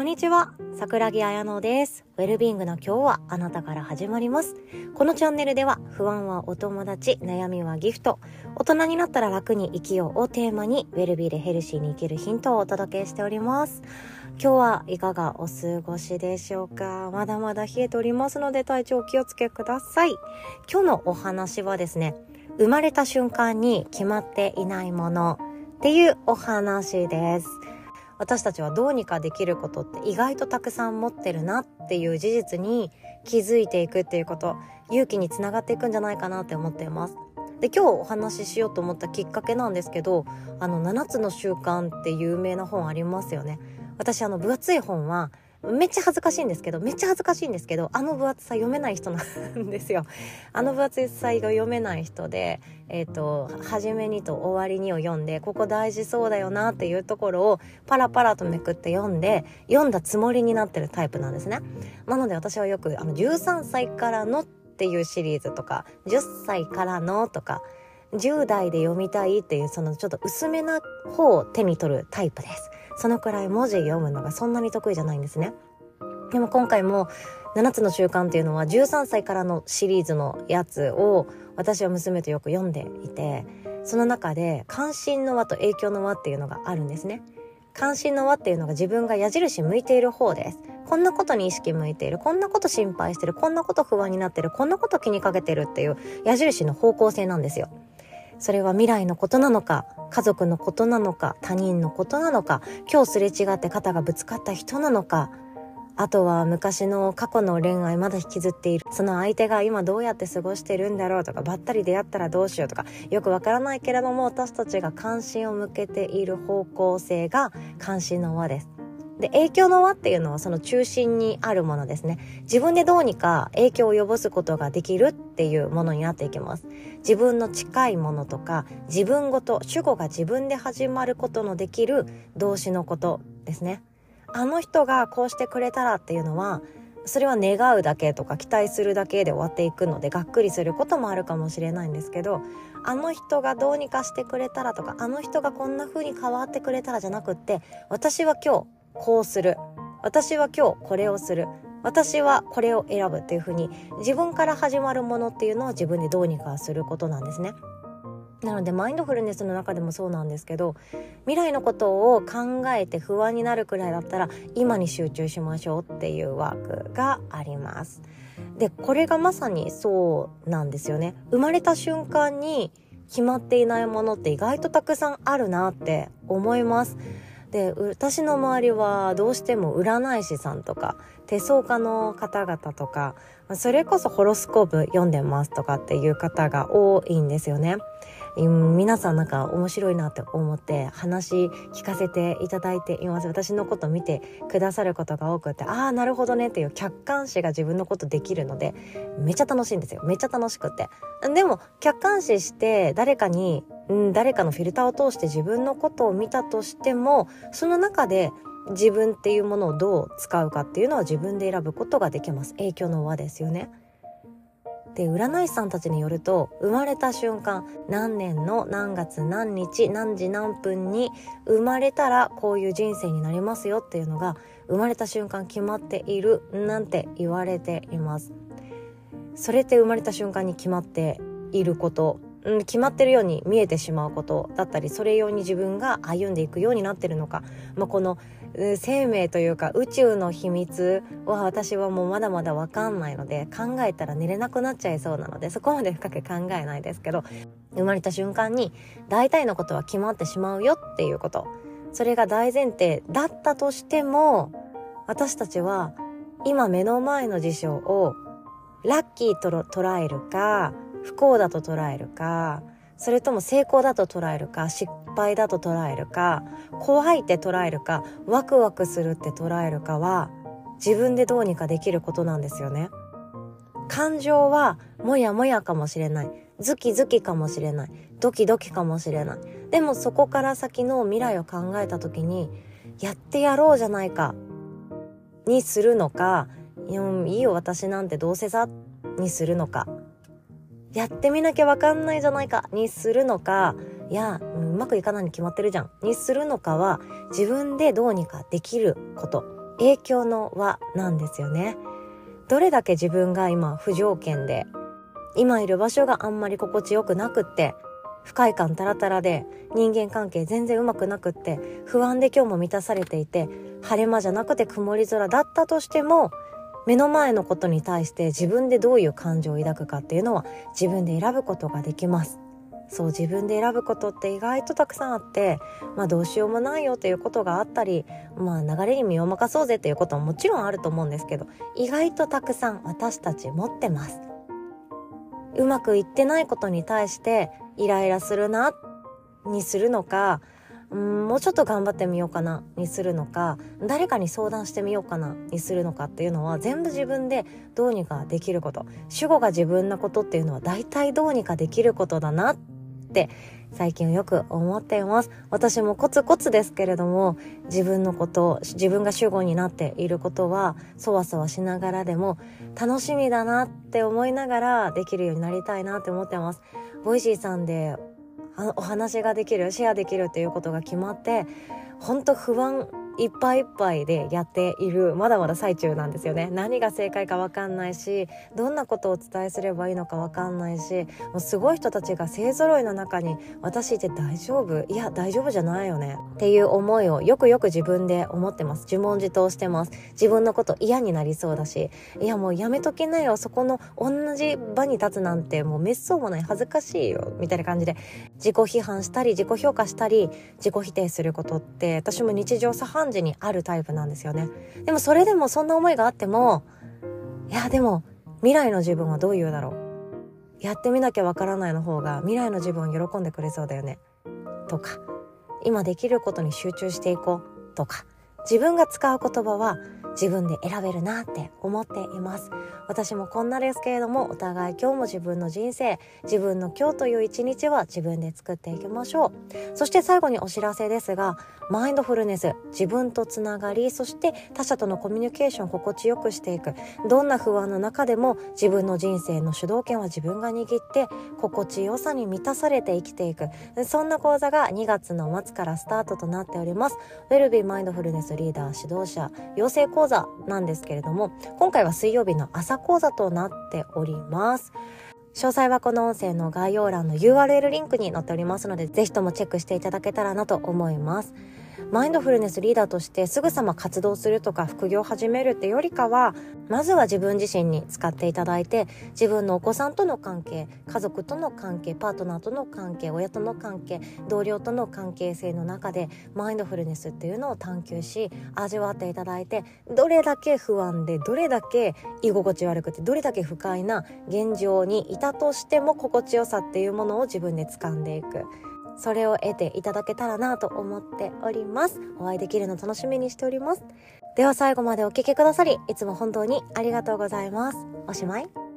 こんにちは。桜木彩乃です。ウェルビーイングの今日はあなたから始まります。このチャンネルでは不安はお友達悩みはギフト。大人になったら楽に生きようをテーマにウェルビーでヘルシーに生きるヒントをお届けしております。今日はいかがお過ごしでしょうか？まだまだ冷えておりますので体調お気をつけください。今日のお話はですね生まれた瞬間に決まっていないものっていうお話です。私たちはどうにかできることって意外とたくさん持ってるなっていう事実に気づいていくっていうこと勇気につながっていくんじゃないかなって思っています。で今日お話ししようと思ったきっかけなんですけどあの7つの習慣って有名な本ありますよね。私あの分厚い本はめっちゃ恥ずかしいんですけど、めっちゃ恥ずかしいんですけど、あの分厚さ読めない人なんですよ。あの分厚さが読めない人で、えっ、ー、と、初めにと終わりにを読んで、ここ大事そうだよなっていうところをパラパラとめくって読んで、読んだつもりになってるタイプなんですね。なので私はよく、あの、13歳からのっていうシリーズとか、10歳からのとか、10代で読みたいっていうそのちょっと薄めな方を手に取るタイプです。そのくらい文字読むのがそんなに得意じゃないんですね。でも今回も7つの習慣っていうのは13歳からのシリーズのやつを私は娘とよく読んでいてその中で関心の輪と影響の輪っていうのがあるんですね。関心の輪っていうのが自分が矢印向いている方です。こんなことに意識向いている。こんなこと心配してる。こんなこと不安になってる。こんなこと気にかけてるっていう矢印の方向性なんですよ。それは未来のことなのか、家族のことなのか、他人のことなのか、今日すれ違って肩がぶつかった人なのか、あとは昔の過去の恋愛まだ引きずっている。その相手が今どうやって過ごしてるんだろうとか、ばったり出会ったらどうしようとか、よくわからないけれども、私たちが関心を向けている方向性が関心の輪です。で、影響の輪っていうのはその中心にあるものですね。自分でどうにか影響を及ぼすことができるっていうものになっていきます。自分の近いものとか、自分ごと、主語が自分で始まることのできる動詞のことですね。あの人がこうしてくれたらっていうのは、それは願うだけとか期待するだけで終わっていくのでがっくりすることもあるかもしれないんですけどあの人がどうにかしてくれたらとかあの人がこんな風に変わってくれたらじゃなくって私は今日こうする私は今日これをする私はこれを選ぶっていうふうに自分から始まるものっていうのを自分でどうにかすることなんですね。なのでマインドフルネスの中でもそうなんですけど未来のことを考えて不安になるくらいだったら今に集中しましょうっていうワークがあります。でこれがまさにそうなんですよね。生まれた瞬間に決まっていないものって意外とたくさんあるなって思います。で私の周りはどうしても占い師さんとか手相家の方々とかそれこそホロスコープ読んでますとかっていう方が多いんですよね。皆さんなんか面白いなって思って話聞かせていただいています。私のこと見てくださることが多くてああなるほどねっていう客観視が自分のことできるのでめっちゃ楽しいんですよ。めっちゃ楽しくて。でも客観視して誰かにうん、誰かのフィルターを通して自分のことを見たとしてもその中で自分っていうものをどう使うかっていうのは自分で選ぶことができます。影響の輪ですよね。で占い師さんたちによると生まれた瞬間何年の何月何日何時何分に生まれたらこういう人生になりますよっていうのが生まれた瞬間決まっているなんて言われています。それって生まれた瞬間に決まっていることうん、決まってるように見えてしまうことだったりそれ用に自分が歩んでいくようになってるのか、まあ、この生命というか宇宙の秘密は私はもうまだまだ分かんないので考えたら寝れなくなっちゃいそうなのでそこまで深く考えないですけど生まれた瞬間に大体のことは決まってしまうよっていうこと。それが大前提だったとしても私たちは今目の前の事象をラッキーと捉えるか不幸だと捉えるかそれとも成功だと捉えるか失敗だと捉えるか怖いって捉えるかワクワクするって捉えるかは自分でどうにかできることなんですよね。感情はもやもやかもしれない。ズキズキかもしれない。ドキドキかもしれない。でもそこから先の未来を考えた時にやってやろうじゃないか。にするのかいいよ私なんてどうせさにするのか。やってみなきゃわかんないじゃないかにするのかいやうまくいかないに決まってるじゃんにするのかは自分でどうにかできること影響の輪なんですよね。どれだけ自分が今不条件で今いる場所があんまり心地よくなくって不快感タラタラで人間関係全然うまくなくって不安で今日も満たされていて晴れ間じゃなくて曇り空だったとしても目の前のことに対して自分でどういう感情を抱くかっていうのは自分で選ぶことができます。そう自分で選ぶことって意外とたくさんあってまあどうしようもないよということがあったりまあ流れに身を任そうぜということももちろんあると思うんですけど意外とたくさん私たち持ってます。うまくいってないことに対してイライラするなにするのかうんもうちょっと頑張ってみようかなにするのか誰かに相談してみようかなにするのかっていうのは全部自分でどうにかできること。主語が自分なことっていうのは大体どうにかできることだなって最近よく思っています。私もコツコツですけれども自分のこと自分が主語になっていることはそわそわしながらでも楽しみだなって思いながらできるようになりたいなって思ってます。 Voicy さんでお話ができるシェアできるっていうことが決まって本当不安いっぱいいっぱいでやっているまだまだ最中なんですよね。何が正解か分かんないしどんなことをお伝えすればいいのか分かんないしもうすごい人たちが勢ぞろいの中に私いて大丈夫？いや大丈夫じゃないよね。っていう思いをよくよく自分で思ってます。自問自答してます。自分のこと嫌になりそうだし。いやもうやめときなよ。そこの同じ場に立つなんてもう滅相もない。恥ずかしいよ。みたいな感じで。自己批判したり自己評価したり自己否定することって私も日常茶飯時にあるタイプなんですよね。でもそれでもそんな思いがあってもいやでも未来の自分はどう言うだろう。やってみなきゃわからないの方が未来の自分を喜んでくれそうだよね。とか今できることに集中していこう。とか自分が使う言葉は自分で選べるなって思っています。私もこんなですけれどもお互い今日も自分の人生自分の今日という一日は自分で作っていきましょう。そして最後にお知らせですがマインドフルネス自分とつながりそして他者とのコミュニケーションを心地よくしていく。どんな不安の中でも自分の人生の主導権は自分が握って心地よさに満たされて生きていく。そんな講座が2月の末からスタートとなっております。ウェルビーマインドフルネスリーダー指導者養成講座なんですけれども今回は水曜日の朝講座となっております詳細はこの音声の概要欄の URL リンクに載っておりますので、ぜひともチェックしていただけたらなと思います。マインドフルネスリーダーとしてすぐさま活動するとか副業を始めるってよりかはまずは自分自身に使っていただいて自分のお子さんとの関係家族との関係パートナーとの関係親との関係同僚との関係性の中でマインドフルネスっていうのを探求し味わっていただいてどれだけ不安でどれだけ居心地悪くてどれだけ不快な現状にいたとしても心地よさっていうものを自分で掴んでいく。それを得ていただけたらなと思っております。お会いできるの楽しみにしております。では最後までお聴きくださり、いつも本当にありがとうございます。おしまい。